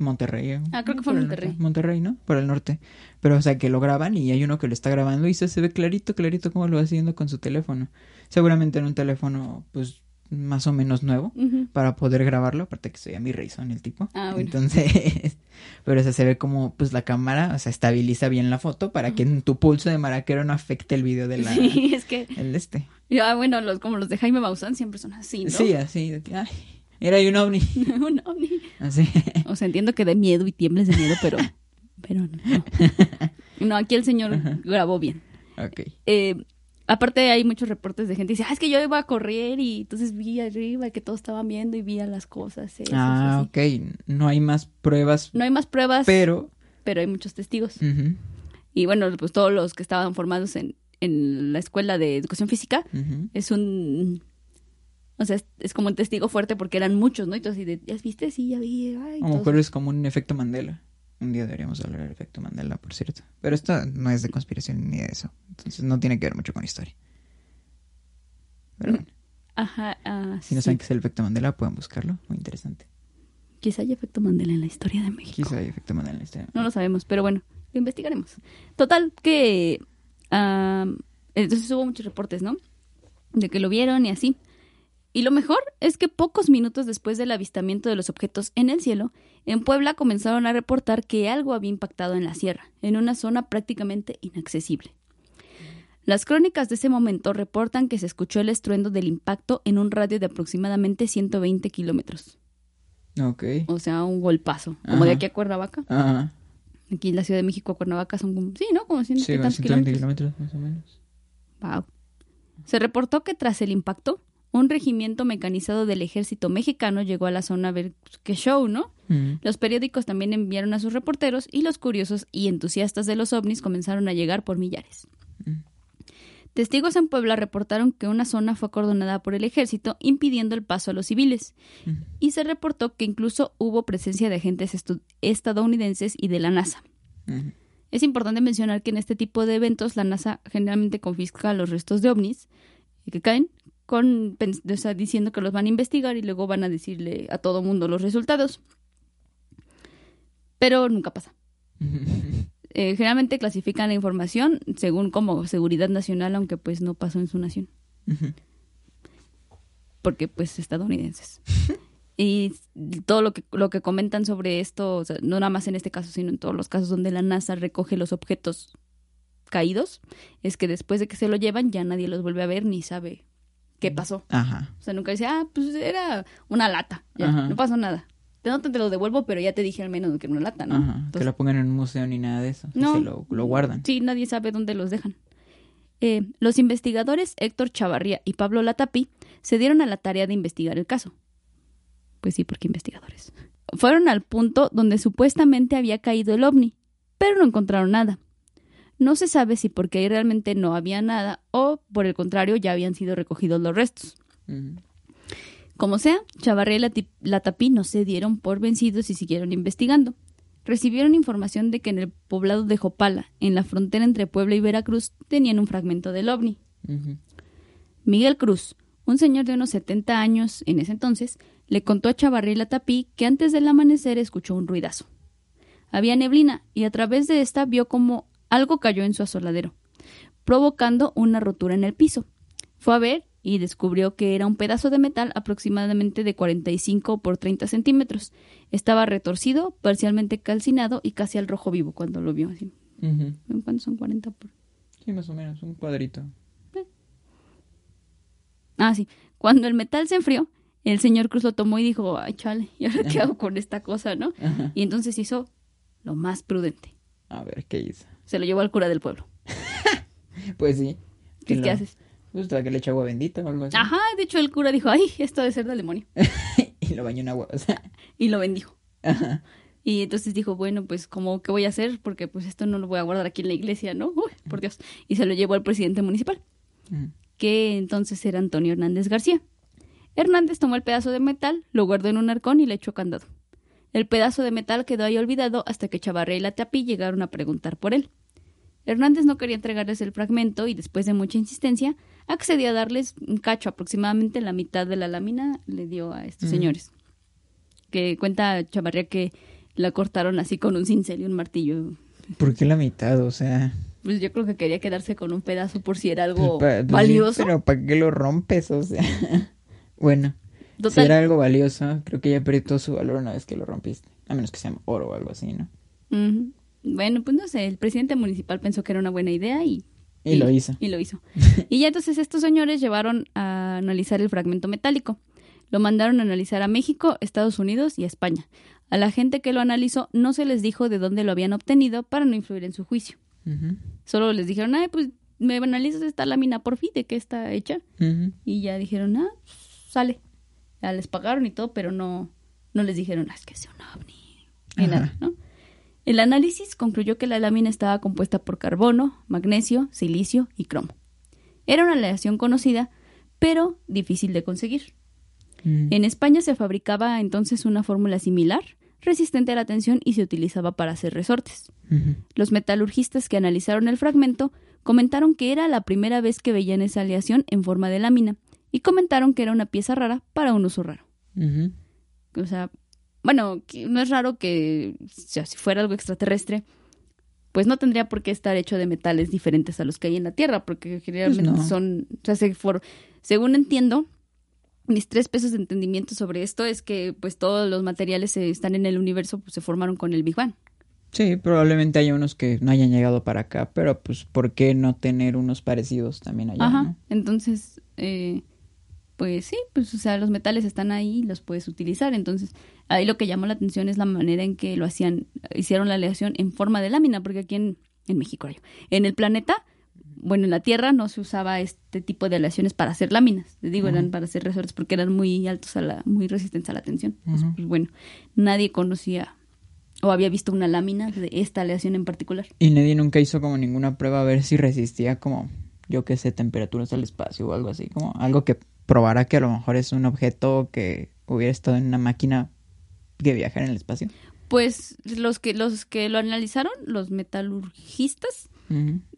Monterrey. eh, Ah, creo que fue Monterrey. Monterrey, ¿no? Por el norte. Pero, o sea, que lo graban y hay uno que lo está grabando y se, se ve clarito, clarito cómo lo va haciendo con su teléfono. Seguramente en un teléfono, pues, más o menos nuevo para poder grabarlo, aparte que soy a mi Rayson el tipo. Ah, bueno. Entonces, pero o sea, se ve como pues la cámara, o sea, estabiliza bien la foto para que en tu pulso de maraquero no afecte el video de la Sí, es que el este. ya bueno, los como los de Jaime Maussan siempre son así, ¿no? Sí, así, de ay, era ahí un ovni. Un ovni. Así. O sea, entiendo que de miedo y tiembles de miedo, pero pero no. No, aquí el señor grabó bien. ok. Eh, aparte hay muchos reportes de gente que dice, ah, es que yo iba a correr y entonces vi arriba que todos estaban viendo y vi a las cosas. Ah, así". ok. No hay más pruebas, No hay más pruebas, pero, pero hay muchos testigos. ujú, Y bueno, pues todos los que estaban formados en, en la escuela de educación física es un... O sea, es, es como un testigo fuerte porque eran muchos, ¿no? Y tú así de, ¿ya viste? Sí, ya vi. Ay, A lo mejor es como un efecto Mandela. Un día deberíamos hablar del efecto Mandela, por cierto. Pero esto no es de conspiración ni de eso. Entonces no tiene que ver mucho con historia. Pero bueno, Ajá, ah, si no sí. saben qué es el efecto Mandela, pueden buscarlo. Muy interesante. Quizá haya efecto Mandela en la historia de México. Quizá hay efecto Mandela en la historia. No lo sabemos, pero bueno, lo investigaremos. Total, que... ah, entonces hubo muchos reportes, ¿no? De que lo vieron y así. Y lo mejor es que pocos minutos después del avistamiento de los objetos en el cielo, en Puebla comenzaron a reportar que algo había impactado en la sierra, en una zona prácticamente inaccesible. Las crónicas de ese momento reportan que se escuchó el estruendo del impacto en un radio de aproximadamente 120 kilómetros. Ok. O sea, un golpazo. Como de aquí a Cuernavaca. Ajá. Aquí en la Ciudad de México a Cuernavaca son como, sí, ¿no? Como 100 y Sí, con tantos 120 kilómetros. kilómetros más o menos. Wow. Se reportó que tras el impacto, un regimiento mecanizado del ejército mexicano llegó a la zona a ver qué show, ¿no? Mm. Los periódicos también enviaron a sus reporteros y los curiosos y entusiastas de los ovnis comenzaron a llegar por millares. Mm. Testigos en Puebla reportaron que una zona fue acordonada por el ejército impidiendo el paso a los civiles Mm. y se reportó que incluso hubo presencia de agentes estadounidenses y de la NASA. Es importante mencionar que en este tipo de eventos la NASA generalmente confisca los restos de ovnis que caen con o sea, diciendo que los van a investigar y luego van a decirle a todo mundo los resultados. Pero nunca pasa. Eh, generalmente clasifican la información según como seguridad nacional, aunque pues no pasó en su nación. Porque pues estadounidenses. y todo lo que, lo que comentan sobre esto, o sea, no nada más en este caso, sino en todos los casos donde la NASA recoge los objetos caídos, es que después de que se lo llevan ya nadie los vuelve a ver ni sabe qué pasó. Ajá. O sea, nunca dice, ah, pues era una lata, ya, no pasó nada. No te, te lo devuelvo, pero ya te dije al menos que era una lata, ¿no? Ajá. que lo pongan en un museo ni nada de eso. que No. se lo, lo guardan. Sí, nadie sabe dónde los dejan. Eh, los investigadores Héctor Chavarría y Pablo Latapí se dieron a la tarea de investigar el caso. Pues sí, porque investigadores. Fueron al punto donde supuestamente había caído el ovni, pero no encontraron nada. No se sabe si porque ahí realmente no había nada o por el contrario ya habían sido recogidos los restos. Como sea, Chavarría y Latapí no se dieron por vencidos y siguieron investigando. Recibieron información de que en el poblado de Jopala, en la frontera entre Puebla y Veracruz, tenían un fragmento del ovni. Miguel Cruz, un señor de unos 70 años en ese entonces, le contó a Chavarría y Latapí que antes del amanecer escuchó un ruidazo. Había neblina y a través de esta vio como algo cayó en su asoladero, provocando una rotura en el piso. Fue a ver y descubrió que era un pedazo de metal aproximadamente de 45 por 30 centímetros. Estaba retorcido, parcialmente calcinado y casi al rojo vivo cuando lo vio. Así. ¿Cuántos son 40 por...? Sí, más o menos, un cuadrito. Ah, sí. Cuando el metal se enfrió, el señor Cruz lo tomó y dijo, ay, chale, ¿y ahora qué hago con esta cosa, no? Ajá. Y entonces hizo lo más prudente. A ver, ¿qué hizo? Se lo llevó al cura del pueblo. Pues sí. ¿Qué, haces? Pues para que le eche agua bendita o algo así. Ajá, de hecho el cura dijo, ay, esto debe ser del demonio. y lo bañó en agua. O sea. Y lo bendijo. Ajá. Y entonces dijo, bueno, pues, ¿cómo, ¿qué voy a hacer? Porque pues esto no lo voy a guardar aquí en la iglesia, ¿no? Uy, por Dios. Y se lo llevó al presidente municipal, que entonces era Antonio Hernández García. Hernández tomó el pedazo de metal, lo guardó en un arcón y le echó candado. El pedazo de metal quedó ahí olvidado hasta que Chavarría y la Tapí llegaron a preguntar por él. Hernández no quería entregarles el fragmento y después de mucha insistencia accedió a darles un cacho, aproximadamente la mitad de la lámina le dio a estos señores. Que cuenta Chavarría que la cortaron así con un cincel y un martillo. ¿Por qué la mitad? O sea. Pues yo creo que quería quedarse con un pedazo por si era algo pues, pa- pues sí, valioso. pero ¿para qué lo rompes? O sea. bueno. Si era algo valioso, creo que ya perdió todo su valor una vez que lo rompiste. A menos que sea oro o algo así, ¿no? Bueno, pues no sé, el presidente municipal pensó que era una buena idea y... Y lo hizo. Y lo hizo. y ya entonces estos señores llevaron a analizar el fragmento metálico. Lo mandaron a analizar a México, Estados Unidos y a España. A la gente que lo analizó no se les dijo de dónde lo habían obtenido para no influir en su juicio. Solo les dijeron, ay, pues me analizas esta lámina por fin, de qué está hecha. Y ya dijeron, ah, sale. Ya les pagaron y todo, pero no, no les dijeron, ah, es que es un ovni. Ni Ajá. nada, ¿no? El análisis concluyó que la lámina estaba compuesta por carbono, magnesio, silicio y cromo. Era una aleación conocida, pero difícil de conseguir. Ujú. En España se fabricaba entonces una fórmula similar, resistente a la tensión y se utilizaba para hacer resortes. Los metalurgistas que analizaron el fragmento comentaron que era la primera vez que veían esa aleación en forma de lámina y comentaron que era una pieza rara para un uso raro. O sea, bueno, no es raro que o sea, si fuera algo extraterrestre, pues no tendría por qué estar hecho de metales diferentes a los que hay en la Tierra, porque generalmente no. son, o sea, se for- según entiendo, mis tres pesos de entendimiento sobre esto es que pues todos los materiales que están en el universo pues, se formaron con el Big Bang. Sí, probablemente haya unos que no hayan llegado para acá, pero pues ¿por qué no tener unos parecidos también allá? Ajá. no? Entonces, eh, pues sí, pues o sea, los metales están ahí y los puedes utilizar. Entonces, ahí lo que llamó la atención es la manera en que lo hacían, hicieron la aleación en forma de lámina, porque aquí en, en México, en el planeta, bueno, en la Tierra no se usaba este tipo de aleaciones para hacer láminas. Les digo, eran para hacer resortes porque eran muy altos a la, muy resistentes a la tensión. Pues bueno, nadie conocía o había visto una lámina de esta aleación en particular. Y nadie nunca hizo como ninguna prueba a ver si resistía como, yo qué sé, temperaturas al espacio o algo así, como algo que probara que a lo mejor es un objeto que hubiera estado en una máquina que viajara en el espacio. Pues los que los que lo analizaron, los metalurgistas,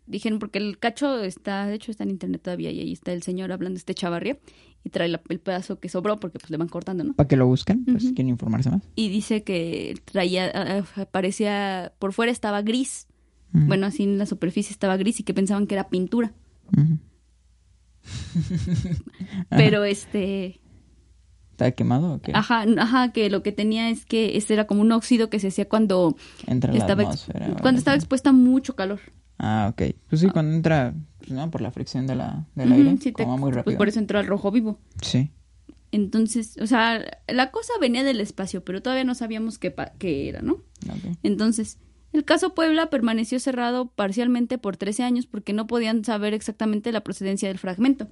dijeron porque el cacho está, de hecho está en internet todavía y ahí está el señor hablando este chavarría y trae la- el pedazo que sobró porque pues le van cortando, ¿no? Para que lo busquen, pues quieren informarse más. Y dice que traía, parecía, por fuera estaba gris. Bueno, así en la superficie estaba gris y que pensaban que era pintura. Pero este, ¿Está quemado o qué? ajá, ajá, que lo que tenía es que este era como un óxido que se hacía cuando Entra la estaba, atmósfera. algo cuando estaba expuesta a mucho calor. Ah, ok. Pues sí, cuando entra, pues, no, por la fricción de la, del Ujú, aire, sí, te- como muy rápido. Pues por eso entró al rojo vivo. Sí. Entonces, o sea, la cosa venía del espacio, pero todavía no sabíamos qué, qué era, ¿no? Entonces, el caso Puebla permaneció cerrado parcialmente por 13 años porque no podían saber exactamente la procedencia del fragmento.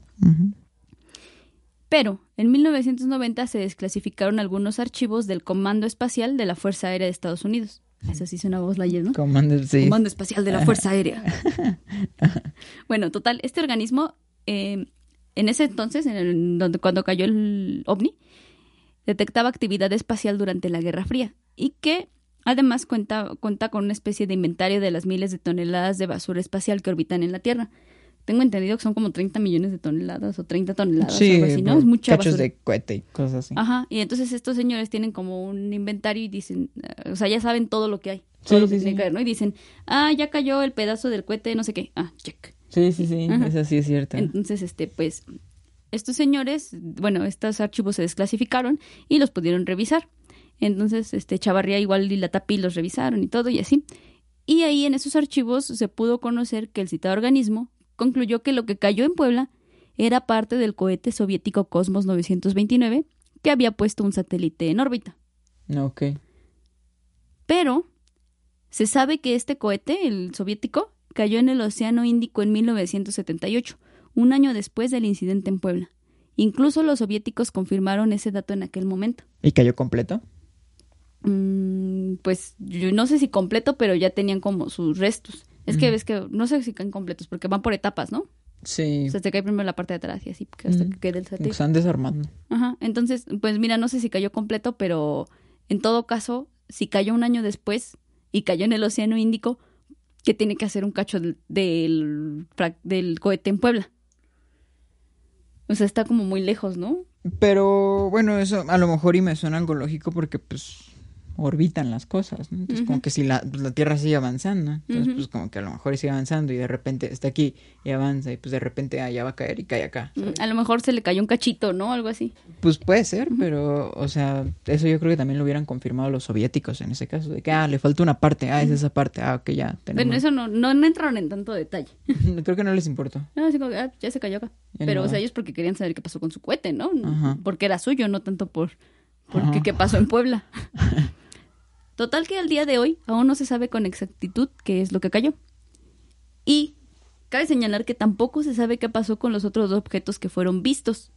Pero en 1990 se desclasificaron algunos archivos del Comando Espacial de la Fuerza Aérea de Estados Unidos. Eso sí suena voz Lightyear, ¿no? Comando, sí. Comando Espacial de la Fuerza Aérea. bueno, total, este organismo, eh, en ese entonces, en el- donde, cuando cayó el ovni, detectaba actividad espacial durante la Guerra Fría y que además cuenta, cuenta con una especie de inventario de las miles de toneladas de basura espacial que orbitan en la Tierra. Tengo entendido que son como 30 millones de toneladas o 30 toneladas, Sí, algo así, ¿no? Es mucha cachos basura. de cohete y cosas así. Ajá, y entonces estos señores tienen como un inventario y dicen, eh, o sea, ya saben todo lo que hay, Sí, todo lo que sí, tiene sí. que haber, ¿no? Y dicen, ah, ya cayó el pedazo del cohete, no sé qué, ah, check. Sí, sí, sí. Ajá. Eso sí es cierto. Entonces, este, pues, estos señores, bueno, estos archivos se desclasificaron y los pudieron revisar. Entonces, este, Chavarría igual y la Tapi los revisaron y todo y así. Y ahí en esos archivos se pudo conocer que el citado organismo concluyó que lo que cayó en Puebla era parte del cohete soviético Cosmos 929 que había puesto un satélite en órbita. Ok. Pero se sabe que este cohete, el soviético, cayó en el Océano Índico en 1978, un año después del incidente en Puebla. Incluso los soviéticos confirmaron ese dato en aquel momento. ¿Y cayó completo? Mm, pues yo no sé si completo, pero ya tenían como sus restos. Es que ves que no sé si caen completos, porque van por etapas, ¿no? Sí. O sea, te cae primero la parte de atrás y así, hasta que quede el satélite. están desarmando. Ajá. Entonces, pues mira, no sé si cayó completo, pero en todo caso, si cayó un año después y cayó en el Océano Índico, ¿qué tiene que hacer un cacho del, del cohete en Puebla? O sea, está como muy lejos, ¿no? Pero bueno, eso a lo mejor y me suena algo lógico porque pues orbitan las cosas, ¿no? Entonces como que si la, pues, la Tierra sigue avanzando, entonces pues como que a lo mejor sigue avanzando y de repente está aquí y avanza y pues de repente ah, ya va a caer y cae acá. ¿sabes? Mm, A lo mejor se le cayó un cachito, ¿no? Algo así. Pues puede ser, pero o sea, eso yo creo que también lo hubieran confirmado los soviéticos en ese caso, de que ah, le falta una parte, ah, es esa parte, ah, ok, ya tenemos. Bueno, eso no, no, no entraron en tanto detalle. creo que no les importó. No, así como, ah, ya se cayó acá. Ya Pero, no. o sea, ellos porque querían saber qué pasó con su cohete, ¿no? Porque era suyo, no tanto por porque Ajá. qué pasó en Puebla. Total que al día de hoy aún no se sabe con exactitud qué es lo que cayó. Y cabe señalar que tampoco se sabe qué pasó con los otros dos objetos que fueron vistos,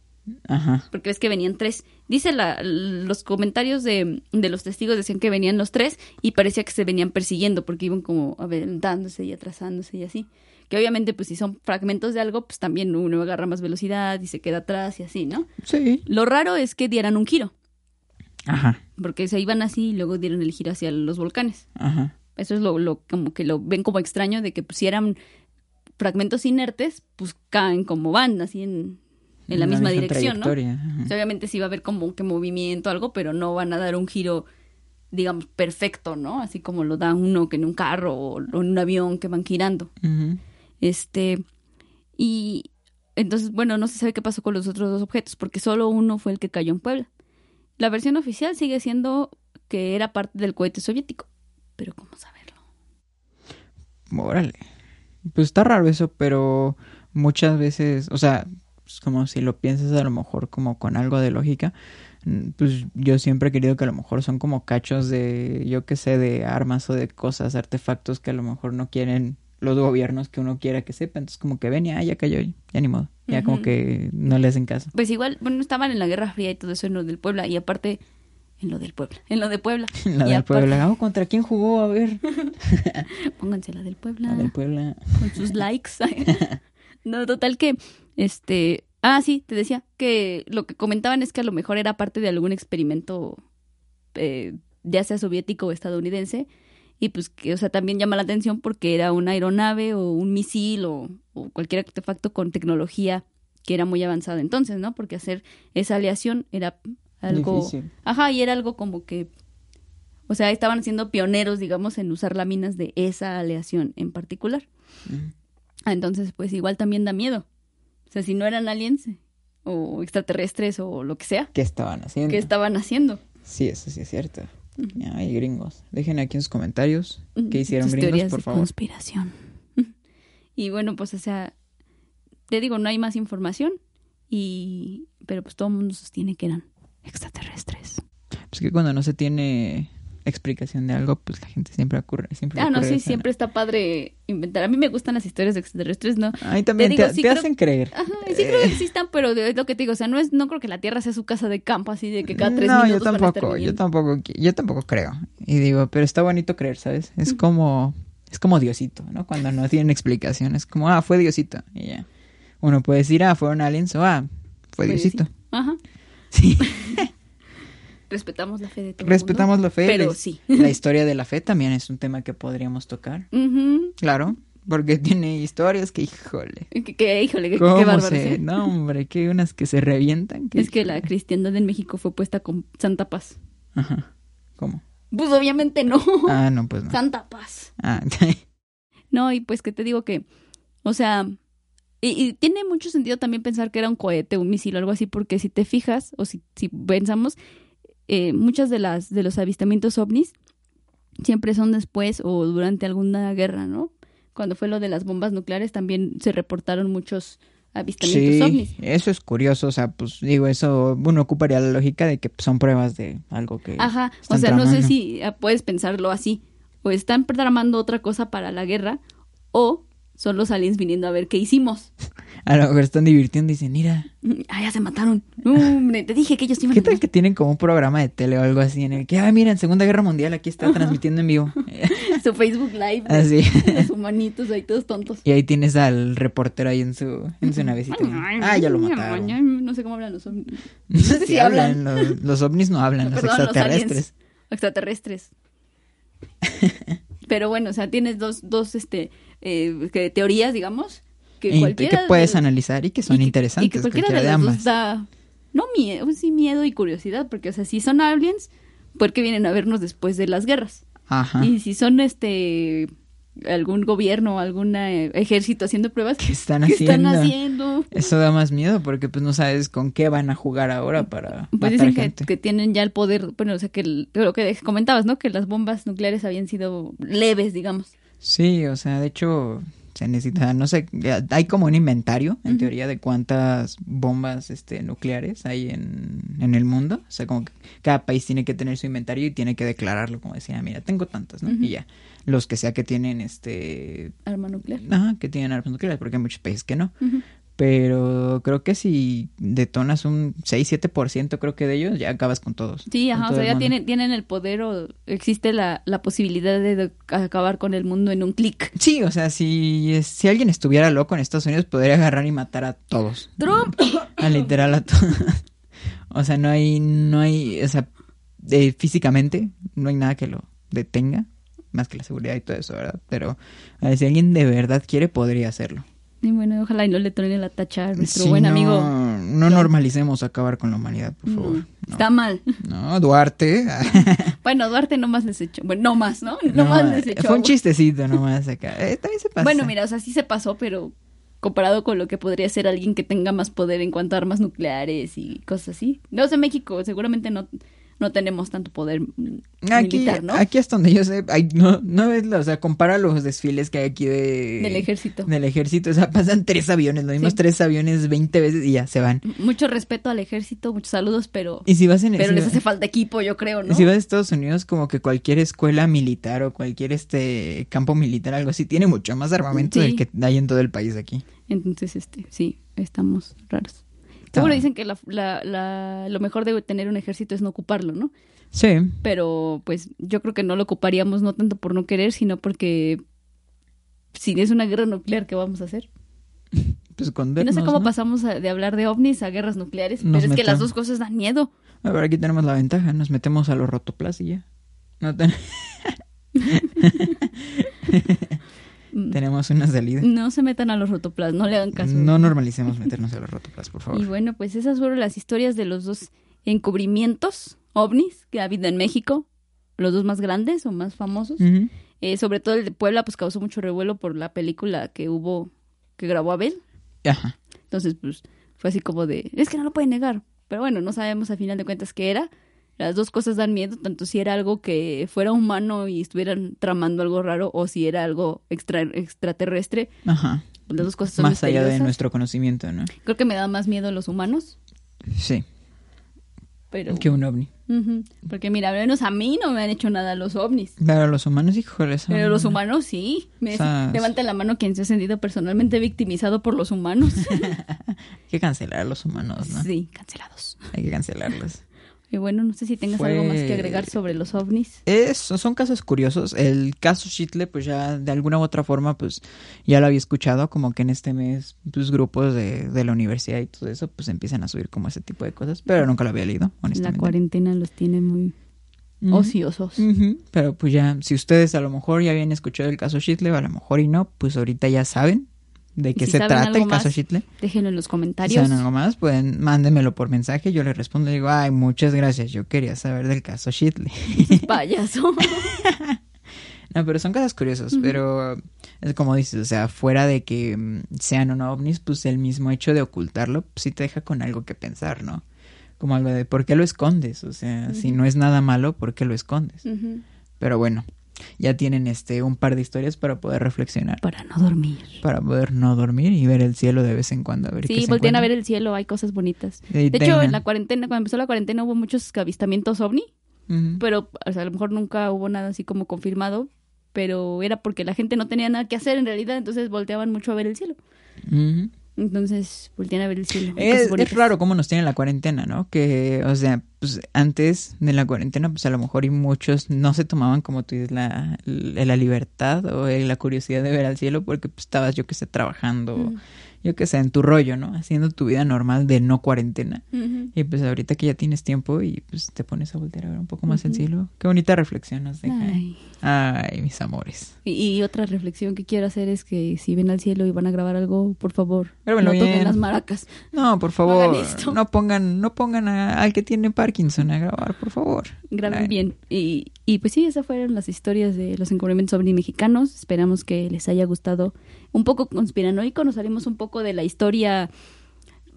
Ajá. porque ves que venían tres. Dice la, los comentarios de, de los testigos decían que venían los tres y parecía que se venían persiguiendo porque iban como adelantándose y atrasándose y así. Que obviamente pues si son fragmentos de algo pues también uno agarra más velocidad y se queda atrás y así, ¿no? Sí. Lo raro es que dieran un giro, Ajá. porque se iban así y luego dieron el giro hacia los volcanes. Ajá. Eso es lo, lo como que lo ven como extraño de que pues, si eran fragmentos inertes, pues caen como van, así en, en la misma, dirección, ¿no? obviamente sí va a haber como que movimiento, algo, pero no van a dar un giro, digamos, perfecto, ¿no? Así como lo da uno que en un carro o en un avión que van girando. Este, y entonces, bueno, no se sabe qué pasó con los otros dos objetos, porque solo uno fue el que cayó en Puebla. La versión oficial sigue siendo que era parte del cohete soviético, pero ¿cómo saberlo? Órale. Pues está raro eso, pero muchas veces, o sea, es como si lo piensas a lo mejor como con algo de lógica, mm, pues yo siempre he querido que a lo mejor son como cachos de, yo qué sé, de armas o de cosas, artefactos que a lo mejor no quieren los gobiernos que uno quiera que sepa. Entonces como que ven y ah, ya cayó, ya ni modo. Ya como que no le hacen caso. Pues igual, bueno, estaban en la Guerra Fría y todo eso en lo del Puebla, y aparte, en lo del Puebla, en lo de Puebla. La Y del aparte- Puebla. Ah, ¿Contra quién jugó? A ver. Pónganse la del Puebla. La del Puebla. con sus likes. no, total que, este, ah, sí, te decía que lo que comentaban es que a lo mejor era parte de algún experimento, eh, ya sea soviético o estadounidense, y pues que, o sea, también llama la atención porque era una aeronave o un misil o, o cualquier artefacto con tecnología que era muy avanzada entonces, ¿no? Porque hacer esa aleación era algo... Difícil. Ajá, y era algo como que O sea, estaban siendo pioneros, digamos, en usar láminas de esa aleación en particular. Entonces, pues igual también da miedo. O sea, si no eran aliens o extraterrestres o lo que sea, ¿Qué estaban haciendo? ¿qué estaban haciendo? Sí, eso sí es cierto. Ay, gringos. Dejen aquí en sus comentarios Ujú. qué hicieron gringos, por de favor. conspiración. Y bueno, pues o sea, te digo, no hay más información y pero pues todo el mundo sostiene que eran extraterrestres. Pues que cuando no se tiene explicación de algo, pues la gente siempre ocurre. Siempre Ah, no, sí, siempre está padre inventar. A mí me gustan las historias de extraterrestres, ¿no? A mí también Te te, digo, sí te creo- hacen creer. Ajá, sí creo que existan, pero es lo que te digo, o sea, no es, no creo que la Tierra sea su casa de campo así de que cada tres no, yo minutos van a estar tampoco, yo tampoco, yo tampoco creo. Y digo, pero está bonito creer, ¿sabes? Es como, es como Diosito, ¿no? Cuando no tienen explicación, es como, ah, fue Diosito, y ya. Uno puede decir, ah, fueron aliens, o ah, fue Diosito. sí. Ajá. Sí, Respetamos la fe de todo respetamos mundo, la fe. Pero sí. La historia de la fe también es un tema que podríamos tocar, claro, porque tiene historias que, híjole, Que, que, híjole, que, qué cómo bárbaro. se, ¿sí? no hombre, que hay unas que se revientan. Es que la cristiandad en México fue puesta con Santa Paz. Ajá, ¿cómo? Pues obviamente no. Ah, no, pues no. Santa Paz. Ah, No, y pues que te digo que, o sea, y, y tiene mucho sentido también pensar que era un cohete, un misil o algo así, porque si te fijas, o si, si pensamos, eh, muchas de las de los avistamientos ovnis siempre son después o durante alguna guerra, ¿no? Cuando fue lo de las bombas nucleares también se reportaron muchos avistamientos Sí, ovnis. eso es curioso, o sea, pues digo, eso, uno ocuparía la lógica de que son pruebas de algo que... Ajá, o sea, no sé si ah, puedes pensarlo así. O están tramando otra cosa para la guerra, o son los aliens viniendo a ver qué hicimos. A lo mejor están divirtiendo y dicen, mira, Ah, ya se mataron. No, hombre, te dije que ellos iban ¿qué tal que tienen como un programa de tele o algo así en el que, ah, mira, en Segunda Guerra Mundial aquí está transmitiendo en vivo? Su Facebook Live. Así. de sus manitos ahí todos tontos. y ahí tienes al reportero ahí en su, en su navecita. Ah, ya lo mataron. No sé cómo hablan los ovnis. No sé si si hablan, los, los ovnis no hablan, los Perdón, los extraterrestres. Extraterrestres. Pero bueno, o sea, tienes dos, dos este, eh, que teorías, digamos, que Y que cualquiera puedes de- analizar y que son y que- interesantes, Y que cualquiera cualquiera de de ambas. dos da, no miedo, sí miedo y curiosidad, porque, o sea, si son aliens, ¿por qué vienen a vernos después de las guerras? Ajá. Y si son, este, algún gobierno, algún eh, ejército haciendo pruebas, ¿Qué están ¿qué haciendo? están haciendo? Eso da más miedo porque pues no sabes con qué van a jugar ahora para Pues matar dicen que, gente. que tienen ya el poder, bueno, o sea, que el- lo que comentabas, ¿no? Que las bombas nucleares habían sido leves, digamos. Sí, o sea, de hecho se necesita, no sé, hay como un inventario, en teoría, de cuántas bombas este, nucleares hay en, en el mundo. O sea, como que cada país tiene que tener su inventario y tiene que declararlo, como decía, mira, tengo tantas, ¿no? Y ya, los que sea que tienen, este, Arma nuclear. ajá, que tienen armas nucleares, porque hay muchos países que no. Pero creo que si detonas un 6-7% creo que de ellos, ya acabas con todos. Sí, ajá, o sea, ya tienen, tienen el poder o existe la, la posibilidad de, de acabar con el mundo en un clic. Sí, o sea, si, si alguien estuviera loco en Estados Unidos, podría agarrar y matar a todos. Trump. A literal a todos. O sea, no hay, no hay, o sea, de- físicamente no hay nada que lo detenga, más que la seguridad y todo eso, ¿verdad? Pero a ver, si alguien de verdad quiere, podría hacerlo. Y bueno, ojalá y no le truene la tacha a nuestro Sí, buen no, amigo. No normalicemos acabar con la humanidad, por favor. No, Está mal. No, Duarte. Bueno, Duarte no más les echó. Bueno, no más, ¿no? No, más les echó. Fue un chistecito nomás acá. Eh, también se pasa. Bueno, mira, o sea, sí se pasó, pero comparado con lo que podría ser alguien que tenga más poder en cuanto a armas nucleares y cosas así. No sé, México seguramente no, no tenemos tanto poder Aquí, militar, ¿no? aquí hasta donde yo sé, no, no ves, o sea, compara los desfiles que hay aquí de... Del ejército. Del ejército, o sea, pasan tres aviones, los mismos Sí. tres aviones 20 veces y ya se van. Mucho respeto al ejército, muchos saludos, pero, Y si vas en pero si les va- hace falta equipo, yo creo, ¿no? Si vas a Estados Unidos, como que cualquier escuela militar o cualquier este campo militar, algo así, tiene mucho más armamento Sí. del que hay en todo el país aquí. Entonces, este, sí, estamos raros. Está- Seguro dicen que la, la, la- lo mejor de tener un ejército es no ocuparlo, ¿no? Sí, Pero pues yo creo que no lo ocuparíamos no tanto por no querer, sino porque si es una guerra nuclear, ¿qué vamos a hacer? pues con Y no sé cómo ¿no? pasamos a- de hablar de ovnis a guerras nucleares, Nos pero es que las dos cosas dan miedo. A ver, aquí tenemos la ventaja, nos metemos a los rotoplas y ya. No ten-. tenemos una salida. No se metan a los rotoplas, no le hagan caso. No normalicemos meternos a los rotoplas, por favor. Y bueno, pues esas fueron las historias de los dos encubrimientos ovnis que ha habido en México. los dos más grandes o más famosos. Eh, sobre todo el de Puebla, pues causó mucho revuelo por la película que hubo, que grabó Abel. Ajá. Entonces, pues fue así como de, es que no lo pueden negar. Pero bueno, no sabemos a final de cuentas qué era. Las dos cosas dan miedo, tanto si era algo que fuera humano y estuvieran tramando algo raro o si era algo extra, extraterrestre. Ajá. Las dos cosas son Más allá de nuestro conocimiento, ¿no? Creo que me da más miedo los humanos, Sí. pero... Que un ovni. Ujú, Porque mira, al menos a mí no me han hecho nada los ovnis. Pero los humanos, híjole, son- Pero los humanos sí. Me O sea, levanta la mano quien se ha sentido personalmente victimizado por los humanos. Hay que cancelar a los humanos, ¿no? Sí, cancelados. Hay que cancelarlos. Y bueno, no sé si tengas Fue- algo más que agregar sobre los ovnis. Es, son casos curiosos. El caso Shitle, pues ya de alguna u otra forma, pues ya lo había escuchado, como que en este mes, pues grupos de, de la universidad y todo eso, pues empiezan a subir como ese tipo de cosas, pero nunca lo había leído, La honestamente. cuarentena los tiene muy ociosos. Pero pues ya, si ustedes a lo mejor ya habían escuchado el caso Shitle, o a lo mejor y no, pues ahorita ya saben de qué si se trata el caso más, Shitle. Déjenlo en los Si comentarios. saben algo más, pueden, mándenmelo por mensaje, yo les respondo y digo, ay, muchas gracias, yo quería saber del caso Shitle. Payaso. No, pero son cosas curiosas, Ujú. pero es como dices, o sea, fuera de que mm, sean o no ovnis, pues el mismo hecho de ocultarlo, pues sí te deja con algo que pensar, ¿no? Como algo de, ¿por qué lo escondes? O sea, si no es nada malo, ¿por qué lo escondes? Pero bueno, ya tienen este un par de historias para poder reflexionar, Para no dormir. para poder no dormir y ver el cielo de vez en cuando, a ver qué Sí, voltean a ver el cielo, hay cosas bonitas. De hecho, en la cuarentena, cuando empezó la cuarentena, hubo muchos avistamientos ovni, pero o sea, a lo mejor nunca hubo nada así como confirmado, pero era porque la gente no tenía nada que hacer en realidad, entonces volteaban mucho a ver el cielo. Entonces, voltean a ver el cielo. Es, raro cómo nos tiene la cuarentena, ¿no? Que, o sea, pues antes de la cuarentena, pues a lo mejor y muchos no se tomaban, como tú dices, la, la libertad o la curiosidad de ver al cielo porque pues, estabas, yo que sé, trabajando. Yo que sé, en tu rollo, ¿no? Haciendo tu vida normal de no cuarentena. Y pues ahorita que ya tienes tiempo y pues te pones a voltear a ver un poco más el Ujú. cielo. Qué bonita reflexión nos deja. Ay, Ay. mis amores. Y, y otra reflexión que quiero hacer es que si ven al cielo y van a grabar algo, por favor, Grábenlo no toquen bien. las maracas. No, por favor, esto. no pongan, no pongan a- al que tiene Parkinson a grabar, por favor. Graben Ay. bien. Y, y pues sí, esas fueron las historias de los encubrimientos ovni mexicanos. Esperamos que les haya gustado un poco conspiranoico. Nos salimos un poco de la historia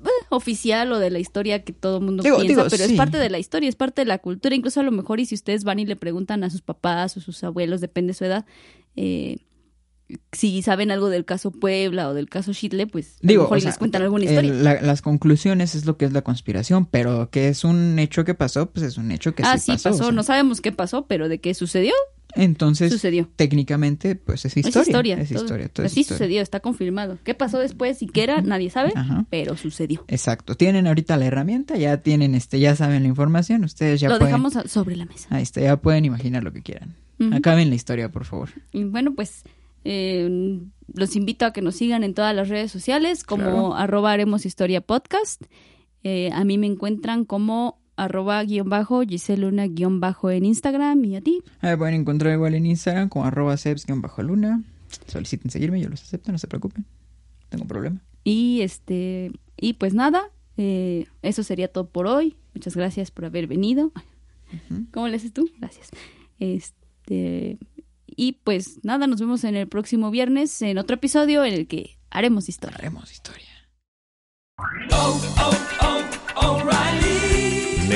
eh, oficial o de la historia que todo el mundo Digo- piensa, digo, pero sí. es parte de la historia, es parte de la cultura. Incluso a lo mejor, y si ustedes van y le preguntan a sus papás o sus abuelos, depende de su edad, eh, si saben algo del caso Puebla o del caso Shitle, pues a Digo, lo mejor o y sea, les cuentan alguna el- historia. la- las conclusiones es lo que es la conspiración, pero que es un hecho que pasó, pues es un hecho que ah, sí sí, pasó. pasó. o sea. No sabemos qué pasó, pero de qué sucedió, Entonces, sucedió. técnicamente, pues es historia. Es historia. Es todo. historia. todo es Así historia. sucedió, está confirmado. ¿Qué pasó después? Si era, nadie sabe, Ajá. pero sucedió. Exacto. Tienen ahorita la herramienta, ya tienen este, ya saben la información, ustedes ya Lo pueden. dejamos sobre la mesa. Ahí está, ya pueden imaginar lo que quieran. Ujú. Acaben la historia, por favor. Y bueno, pues eh, los invito a que nos sigan en todas las redes sociales como Claro. arroba haremos historia podcast. Eh, a mí me encuentran como arroba guion bajo Giseluna guion bajo en Instagram y a ti. Ahí pueden encontrar igual en Instagram como arroba seps-luna. Soliciten seguirme, yo los acepto, no se preocupen. No tengo problema. Y este y pues nada, eh, eso sería todo por hoy. Muchas gracias por haber venido. ¿Cómo le haces tú? Gracias. Este y pues nada, nos vemos en el próximo viernes en otro episodio en el que haremos historia. Haremos historia.